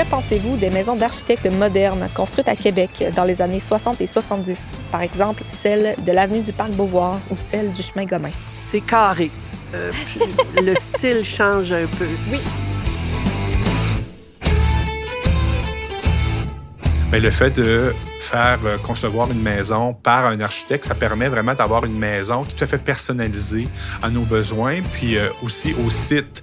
Que pensez-vous des maisons d'architectes modernes construites à Québec dans les années 60 et 70? Par exemple, celle de l'avenue du Parc Beauvoir ou celle du chemin Gomain. C'est carré. Euh, le style change un peu. Oui. Mais le fait de faire euh, concevoir une maison par un architecte, ça permet vraiment d'avoir une maison tout à fait personnalisée à nos besoins, puis euh, aussi au site.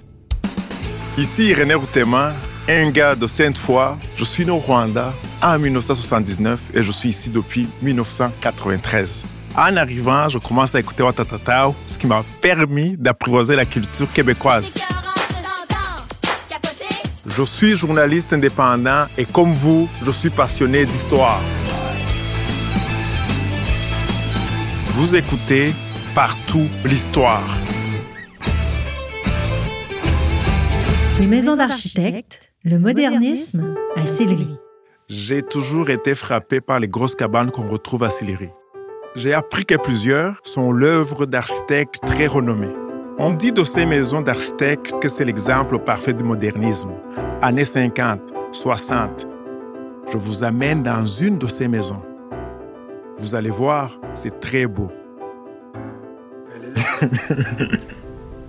Ici René Routema, un gars de Sainte-Foy. Je suis né au Rwanda en 1979 et je suis ici depuis 1993. En arrivant, je commence à écouter Watatatao, ce qui m'a permis d'apprivoiser la culture québécoise. Je suis journaliste indépendant et comme vous, je suis passionné d'histoire. Vous écoutez partout l'histoire. Les maisons d'architectes, le modernisme à Sillery. J'ai toujours été frappé par les grosses cabanes qu'on retrouve à Sillery. J'ai appris que plusieurs sont l'œuvre d'architectes très renommés. On dit de ces maisons d'architectes que c'est l'exemple parfait du modernisme. Années 50, 60. Je vous amène dans une de ces maisons. Vous allez voir, c'est très beau.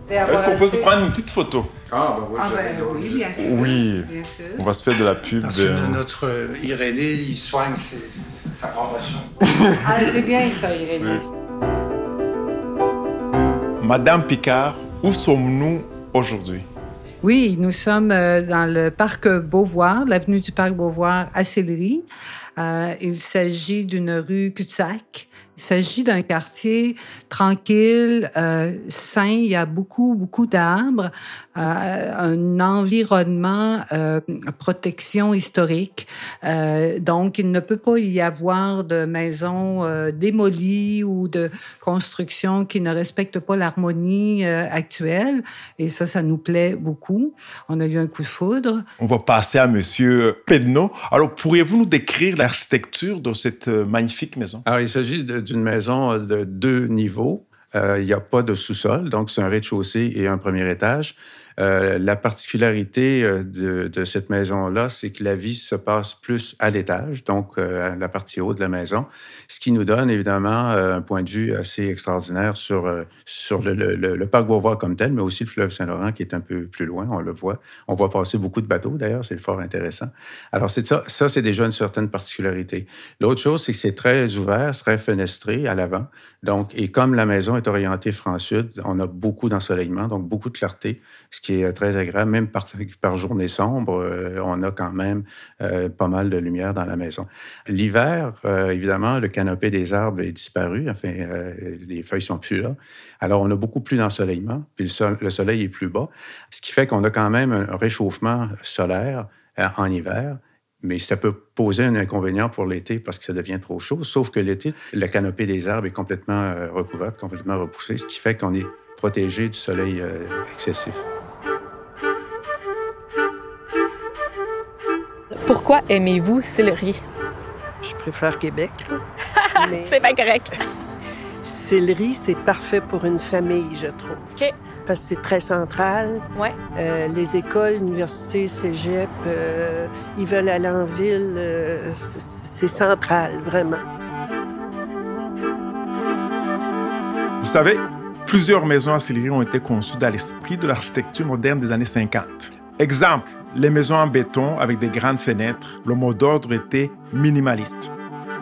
Est-ce qu'on peut se prendre une petite photo Ah, ben, ah ben, oui, bien sûr. Oui. Bien sûr. On va se faire de la pub. Parce que notre euh, Irénée, il soigne ses- ses- sa promotion. Ah, c'est bien ça, Irénée. Madame Picard, où sommes-nous aujourd'hui? Oui, nous sommes euh, dans le parc Beauvoir, l'avenue du parc Beauvoir à Sillery. Euh, il s'agit d'une rue cul-de-sac. Il s'agit d'un quartier tranquille, euh, sain. Il y a beaucoup, beaucoup d'arbres, euh, un environnement, euh, protection historique. Euh, donc, il ne peut pas y avoir de maisons euh, démolies ou de constructions qui ne respectent pas l'harmonie euh, actuelle. Et ça, ça nous plaît beaucoup. On a eu un coup de foudre. On va passer à Monsieur Pedno. Alors, pourriez-vous nous décrire l'architecture de cette magnifique maison? Alors, il s'agit de- d'une maison euh, de deux niveaux. Euh, il n'y a pas de sous-sol, donc c'est un rez-de-chaussée et un premier étage. Euh, la particularité euh, de, cette maison-là, c'est que la vie se passe plus à l'étage, donc euh, à la partie haute de la maison, ce qui nous donne évidemment un point de vue assez extraordinaire sur, sur le, parc Beauvoir comme tel, mais aussi le fleuve Saint-Laurent qui est un peu plus loin, on le voit. On voit passer beaucoup de bateaux d'ailleurs, c'est fort intéressant. Alors ça, ça c'est déjà une certaine particularité. L'autre chose, c'est que c'est très ouvert, très fenestré à l'avant. Donc, et comme la maison est orientée franc-sud, on a beaucoup d'ensoleillement, donc beaucoup de clarté, ce qui est euh, très agréable. Même par, par journée sombre, euh, on a quand même euh, pas mal de lumière dans la maison. L'hiver, évidemment, le canopé des arbres est disparu. Enfin, les feuilles sont plus là. Alors, on a beaucoup plus d'ensoleillement, puis le, sol- le soleil est plus bas, ce qui fait qu'on a quand même un réchauffement solaire en hiver. Mais ça peut poser un inconvénient pour l'été parce que ça devient trop chaud. Sauf que l'été, la canopée des arbres est complètement euh, recouverte, complètement repoussée, ce qui fait qu'on est protégé du soleil euh, excessif. Pourquoi aimez-vous Sillery? Je préfère Québec. Mais C'est pas correct. Sillery, c'est parfait pour une famille, je trouve. OK. Parce que c'est très central. Ouais. Euh, les écoles, universités, cégep, euh, ils veulent aller en ville. euh, c'est central, vraiment. Vous savez, plusieurs maisons à Sillery ont été conçues dans l'esprit de l'architecture moderne des années 50. Exemple, les maisons en béton avec des grandes fenêtres, le mot d'ordre était minimaliste.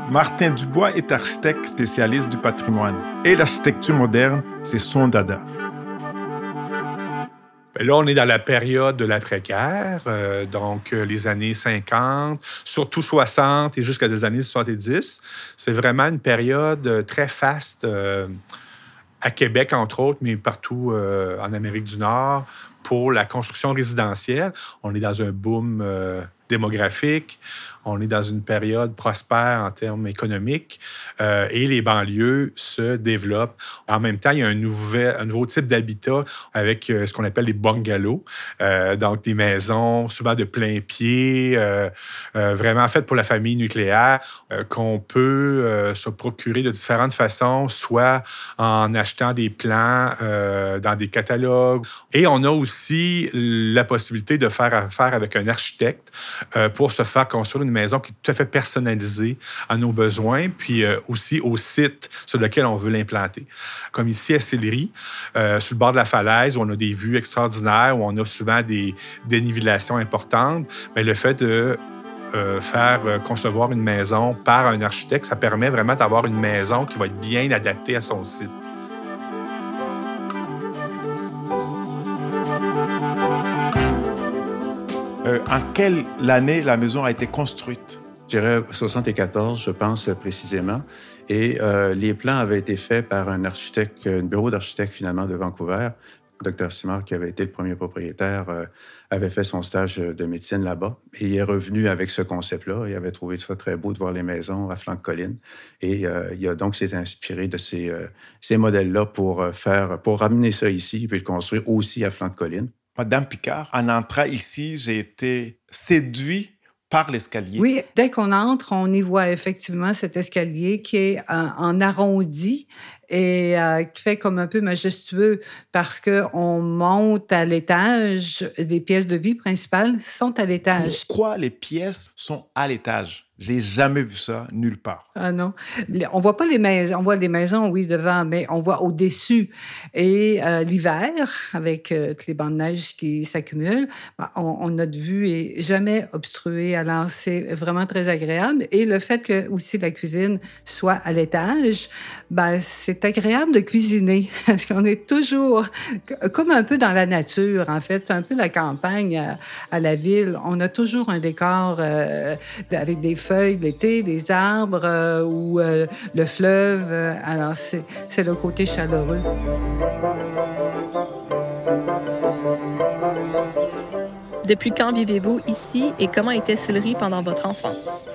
Martin Dubois est architecte spécialiste du patrimoine et l'architecture moderne, c'est son dada. Ben Là, on est dans la période de l'après-guerre, euh, donc euh, les années 50, surtout 60 et jusqu'à des années 70. C'est vraiment une période euh, très faste à Québec, entre autres, mais partout en Amérique du Nord pour la construction résidentielle. On est dans un boom démographique. On est dans une période prospère en termes économiques euh, et les banlieues se développent. En même temps, il y a un, nouveau type d'habitat avec euh, ce qu'on appelle les bungalows, euh, donc des maisons souvent de plein pied, vraiment faites pour la famille nucléaire, qu'on peut se procurer de différentes façons, soit en achetant des plans dans des catalogues. Et on a aussi la possibilité de faire affaire avec un architecte pour se faire construire une maison qui est tout à fait personnalisée à nos besoins, puis aussi au site sur lequel on veut l'implanter. Comme ici à Sillery, euh, sur le bord de la falaise, où on a des vues extraordinaires, où on a souvent des dénivellations importantes, mais le fait de euh, faire euh, concevoir une maison par un architecte, ça permet vraiment d'avoir une maison qui va être bien adaptée à son site. En quelle année la maison a été construite? Je dirais 74, je pense précisément. Et euh, les plans avaient été faits par un architecte, un bureau d'architecte finalement de Vancouver. Dr Simard, qui avait été le premier propriétaire, euh, avait fait son stage de médecine là-bas. Et il est revenu avec ce concept-là. Il avait trouvé ça très beau de voir les maisons à flanc de colline. Et euh, il a donc s'est inspiré de ces, ces modèles-là pour faire, pour ramener ça ici puis le construire aussi à flanc de colline. Madame Picard, en entrant ici, j'ai été séduit par l'escalier. Oui, dès qu'on entre, on y voit effectivement cet escalier qui est en, arrondi et euh, qui fait comme un peu majestueux parce qu'on monte à l'étage. Les pièces de vie principales sont à l'étage. Pourquoi les pièces sont à l'étage? J'ai jamais vu ça nulle part. Ah non. On voit pas les maisons. On voit les maisons, oui, devant, mais on voit au-dessus. Et euh, l'hiver, avec euh, les bancs de neige qui s'accumulent, ben, on, notre vue est jamais obstruée. Alors, c'est vraiment très agréable. Et le fait que aussi la cuisine soit à l'étage, ben, c'est agréable de cuisiner. Parce qu'on est toujours comme un peu dans la nature, en fait. un peu la campagne à, la ville. On a toujours un décor euh, avec des feuilles l'été, des arbres euh, ou euh, le fleuve. Alors, c'est le côté chaleureux. Depuis quand vivez-vous ici et comment était Sillery pendant votre enfance?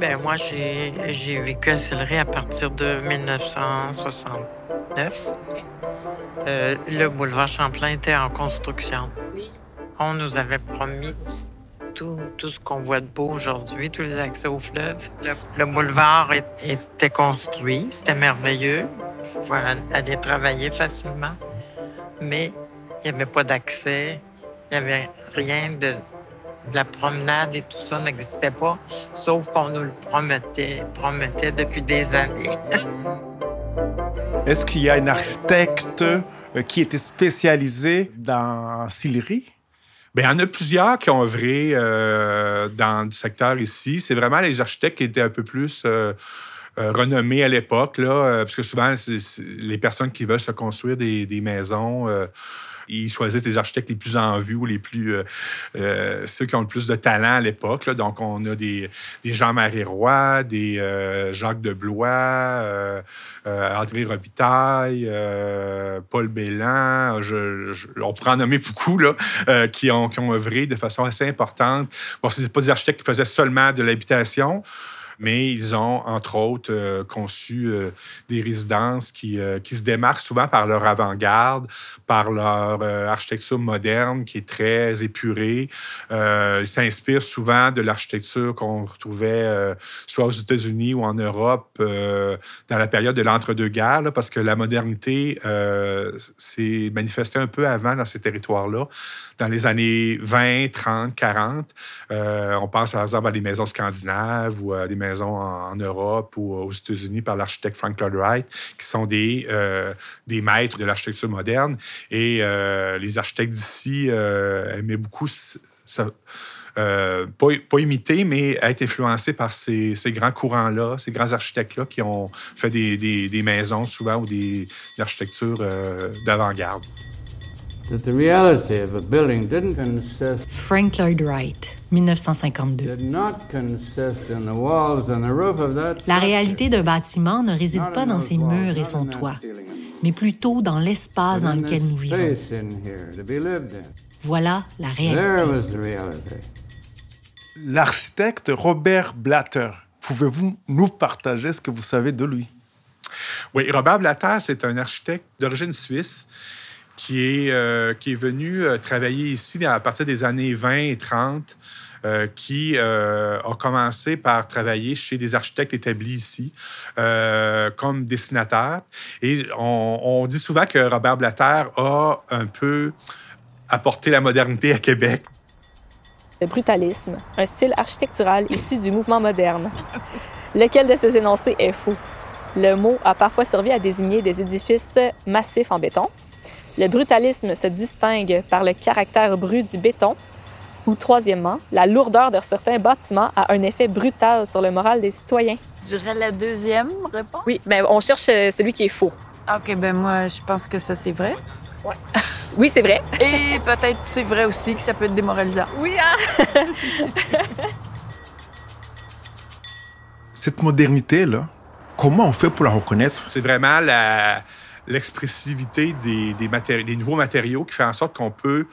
Ben moi, j'ai vécu à Sillery à partir de 1969. le boulevard Champlain était en construction. On nous avait promis tout, ce qu'on voit de beau aujourd'hui, tous les accès au fleuve. Le, boulevard était construit, c'était merveilleux. On pouvait aller travailler facilement. Mais il n'y avait pas d'accès, il n'y avait rien de, la promenade et tout ça n'existait pas, sauf qu'on nous le promettait, promettait depuis des années. Est-ce qu'il y a un architecte euh, qui était spécialisé dans Sillery? Bien, il y en a plusieurs qui ont œuvré euh, dans le secteur ici. C'est vraiment les architectes qui étaient un peu plus euh, euh, renommés à l'époque, là, parce que souvent, c'est, les personnes qui veulent se construire des, des maisons ils choisissent les architectes les plus en vue ou les plus ceux qui ont le plus de talent à l'époque. Donc, on a des, Jean-Marie Roy, des Jacques de Blois, euh, André Robitaille, euh, Paul Bélan, on pourrait en nommer beaucoup là, euh, qui, ont, qui ont œuvré de façon assez importante. Bon, ce pas des architectes qui faisaient seulement de l'habitation, mais ils ont, entre autres, euh, conçu euh, des résidences qui, euh, qui, se démarquent souvent par leur avant-garde, par leur architecture moderne qui est très épurée. ils s'inspirent souvent de l'architecture qu'on retrouvait soit aux États-Unis ou en Europe dans la période de l'entre-deux-guerres, parce que la modernité s'est manifestée un peu avant dans ces territoires-là dans les années 20, 30, 40. on pense par exemple à des maisons scandinaves ou à des maisons en, Europe ou aux États-Unis par l'architecte Frank Lloyd Wright, qui sont des, euh, des maîtres de l'architecture moderne. Et euh, les architectes d'ici euh, aimaient beaucoup ça. pas, pas, imiter, mais être influencés par ces, ces grands courants-là, ces grands architectes-là qui ont fait des, des, des, maisons souvent ou des, architectures d'avant-garde. Frank Lloyd Wright, 1952. La réalité d'un bâtiment ne réside pas dans ses murs et son toit, mais plutôt dans l'espace dans lequel nous vivons. Voilà la réalité. L'architecte Robert Blatter, pouvez-vous nous partager ce que vous savez de lui? Oui, Robert Blatter, c'est un architecte d'origine suisse qui est, euh, qui est venu euh, travailler ici à partir des années 20 et 30. Euh, qui a commencé par travailler chez des architectes établis ici comme dessinateur. Et on, on, dit souvent que Robert Blatter a un peu apporté la modernité à Québec. Le brutalisme, un style architectural issu du mouvement moderne. Lequel de ces énoncés est faux? Le mot a parfois servi à désigner des édifices massifs en béton. Le brutalisme se distingue par le caractère brut du béton. Ou troisièmement, la lourdeur de certains bâtiments a un effet brutal sur le moral des citoyens. Je dirais la deuxième réponse. Oui, mais on cherche euh, celui qui est faux. OK, ben moi, je pense que ça, c'est vrai. Ouais. Oui, c'est vrai. Et peut-être c'est vrai aussi que ça peut être démoralisant. Oui, hein? Cette modernité-là, comment on fait pour la reconnaître? C'est vraiment l'expressivité des, des, des nouveaux matériaux qui fait en sorte qu'on peut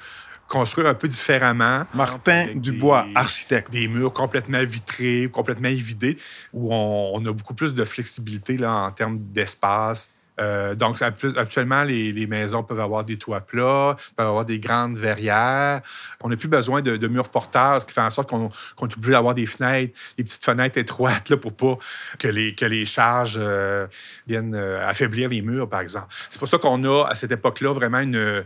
construire un peu différemment. Martin Dubois, architecte. Des murs complètement vitrés, complètement évidés, où on, on, a beaucoup plus de flexibilité là, en termes d'espace, euh, donc, actuellement, les, maisons peuvent avoir des toits plats, peuvent avoir des grandes verrières. On n'a plus besoin de, murs porteurs, ce qui fait en sorte qu'on est obligé d'avoir des fenêtres, des petites fenêtres étroites là, pour pas que les, que les charges euh, viennent euh, affaiblir les murs, par exemple. C'est pour ça qu'on a, à cette époque-là, vraiment une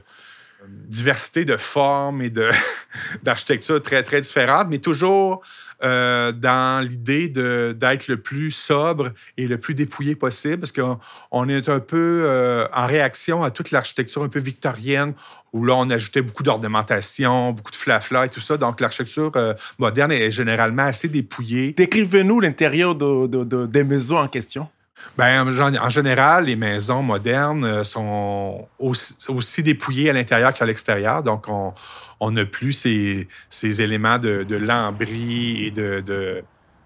diversité de formes et d'architecture très, très différentes, mais toujours euh, dans l'idée d'être le plus sobre et le plus dépouillé possible, parce qu'on est un peu euh, en réaction à toute l'architecture un peu victorienne, où là, on ajoutait beaucoup d'ornementation, beaucoup de flafla et tout ça. Donc, l'architecture euh, moderne est généralement assez dépouillée. Décrivez-nous l'intérieur de, des maisons en question. Bien, en général, les maisons modernes sont aussi, dépouillées à l'intérieur qu'à l'extérieur. Donc, on, n'a plus ces, éléments de, lambris et de, de,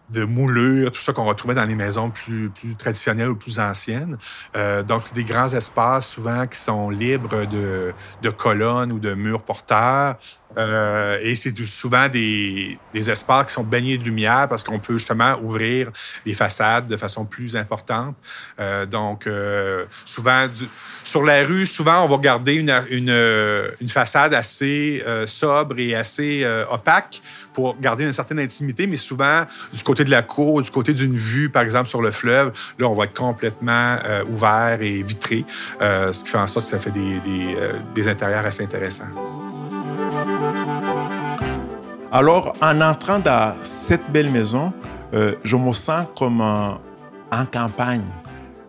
de moulure, tout ça qu'on retrouvait dans les maisons plus, traditionnelles ou plus anciennes. Euh, donc, c'est des grands espaces souvent qui sont libres de colonnes ou de murs porteurs. Euh, et c'est souvent des, des, espaces qui sont baignés de lumière parce qu'on peut justement ouvrir les façades de façon plus importante. Euh, donc, euh, souvent, sur la rue, souvent, on va garder une, façade assez sobre et assez opaque pour garder une certaine intimité, mais souvent, du côté de la cour, du côté d'une vue, par exemple, sur le fleuve, là, on va être complètement ouvert et vitré, ce qui fait en sorte que ça fait des intérieurs assez intéressants. Alors, en entrant dans cette belle maison, je me sens comme en campagne.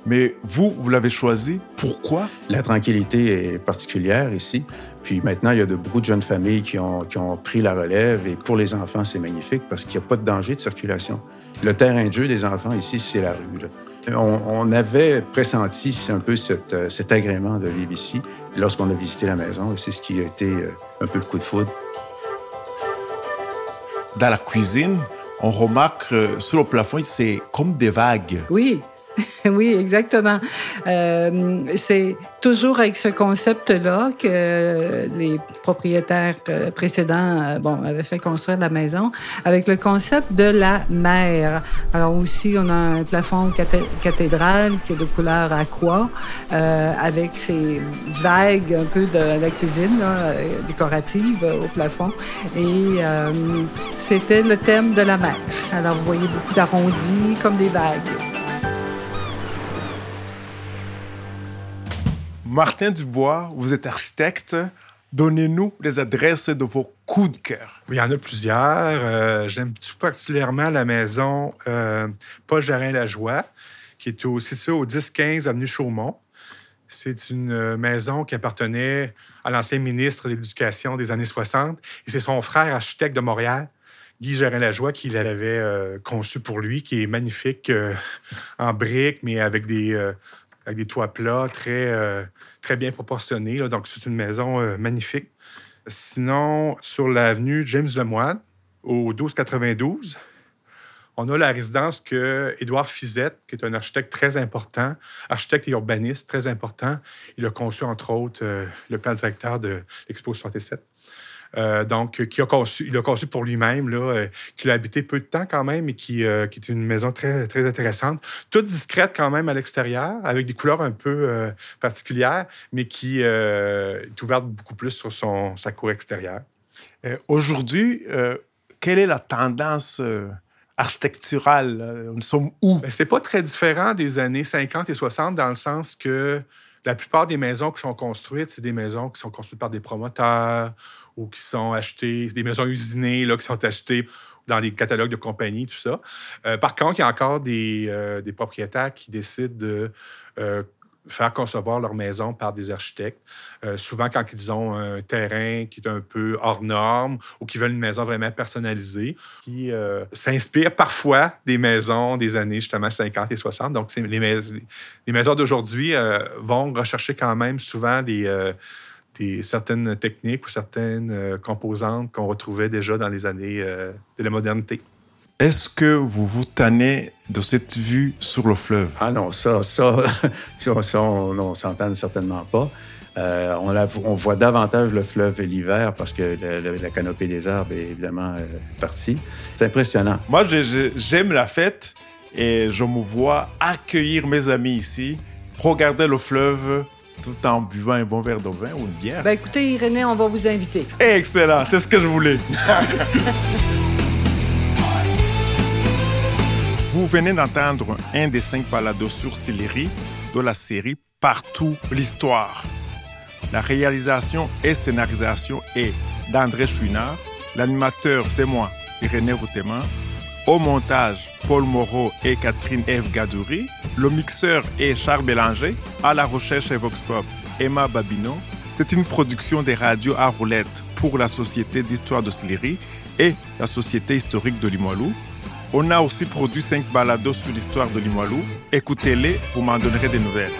Mais vous, vous l'avez choisi. Pourquoi? La tranquillité est particulière ici. Puis maintenant, il y a de, beaucoup de jeunes familles qui ont, qui ont pris la relève. Et pour les enfants, c'est magnifique parce qu'il n'y a pas de danger de circulation. Le terrain de jeu des enfants ici, c'est la rue. On, on, avait pressenti un peu cet, euh, cet agrément de vivre ici lorsqu'on a visité la maison. Et c'est ce qui a été euh, un peu le coup de foudre. Dans la cuisine, on remarque euh, sur le plafond, c'est comme des vagues. Oui, oui, exactement. Euh, c'est toujours avec ce concept-là que les propriétaires euh, précédents euh, bon, avaient fait construire la maison, avec le concept de la mer. Alors aussi, on a un plafond cathédral qui est de couleur aqua, euh, avec ces vagues un peu de la cuisine là, décorative au plafond. Et euh, c'était le thème de la mer. Alors, vous voyez beaucoup d'arrondis comme des vagues. Martin Dubois, vous êtes architecte. Donnez-nous les adresses de vos coups de cœur. il y en a plusieurs. Euh, j'aime tout particulièrement la maison euh, Paul Jarin-Lajoie, qui est située au 10-15 avenue Chaumont. C'est une euh, maison qui appartenait à l'ancien ministre de l'Éducation des années 60. Et c'est son frère architecte de Montréal, Guy Jarin-Lajoie, qui l'avait conçu pour lui, qui est magnifique en briques, mais avec des, avec des toits plats, très très bien proportionné. donc, c'est une maison euh, magnifique. Sinon, sur l'avenue James Lemoine, au 1292, on a la résidence que Édouard Fizette, qui est un architecte très important, architecte et urbaniste très important. Il a conçu, entre autres, euh, le plan directeur de l'Expo 67. Euh, donc, qui a conçu, il a conçu pour lui-même, là, euh, qu'il a habité peu de temps quand même et qui, euh, qui est une maison très, très intéressante. Toute discrète quand même à l'extérieur, avec des couleurs un peu euh, particulières, mais qui est ouverte beaucoup plus sur son, sa cour extérieure. Aujourd'hui, quelle est la tendance architecturale? Nous sommes où? Ben, c'est pas très différent des années 50 et 60 dans le sens que la plupart des maisons qui sont construites, c'est des maisons qui sont construites par des promoteurs ou qui sont achetées, c'est des maisons usinées là, qui sont achetées dans les catalogues de compagnies, tout ça. Euh, par contre, il y a encore des, euh, des propriétaires qui décident de euh, faire concevoir leur maison par des architectes. Souvent, quand ils ont un terrain qui est un peu hors norme ou qui veulent une maison vraiment personnalisée, qui s'inspirent parfois des maisons des années justement 50 et 60. Donc, les, mais- les maisons d'aujourd'hui vont rechercher quand même souvent des, des certaines techniques ou certaines euh, composantes qu'on retrouvait déjà dans les années euh, de la modernité. Est-ce que vous vous tannez de cette vue sur le fleuve? Ah non, ça, ça, ça, ça, on ne s'entend certainement pas. Euh, on, la- on voit davantage le fleuve l'hiver parce que le- le- la canopée des arbres est évidemment euh, partie. C'est impressionnant. Moi, j'aime la fête et je me vois accueillir mes amis ici, regarder le fleuve tout en buvant un bon verre de vin ou une bière. Ben écoutez, Irénée, on va vous inviter. Excellent, c'est ce que je voulais. Vous venez d'entendre un des cinq balados sur Sillery de la série Partout l'histoire. La réalisation et scénarisation est d'André Chouinard. L'animateur, c'est moi, Irénée Routeman. Au montage, Paul Moreau et Catherine Eve Gadouri. Le mixeur est Charles Bélanger. À la recherche et Vox Pop, Emma Babino. C'est une production des radios à roulettes pour la Société d'histoire de Sillery et la Société historique de Limoilou. On a aussi produit cinq balados sur l'histoire de Limoilou. Écoutez-les, vous m'en donnerez des nouvelles.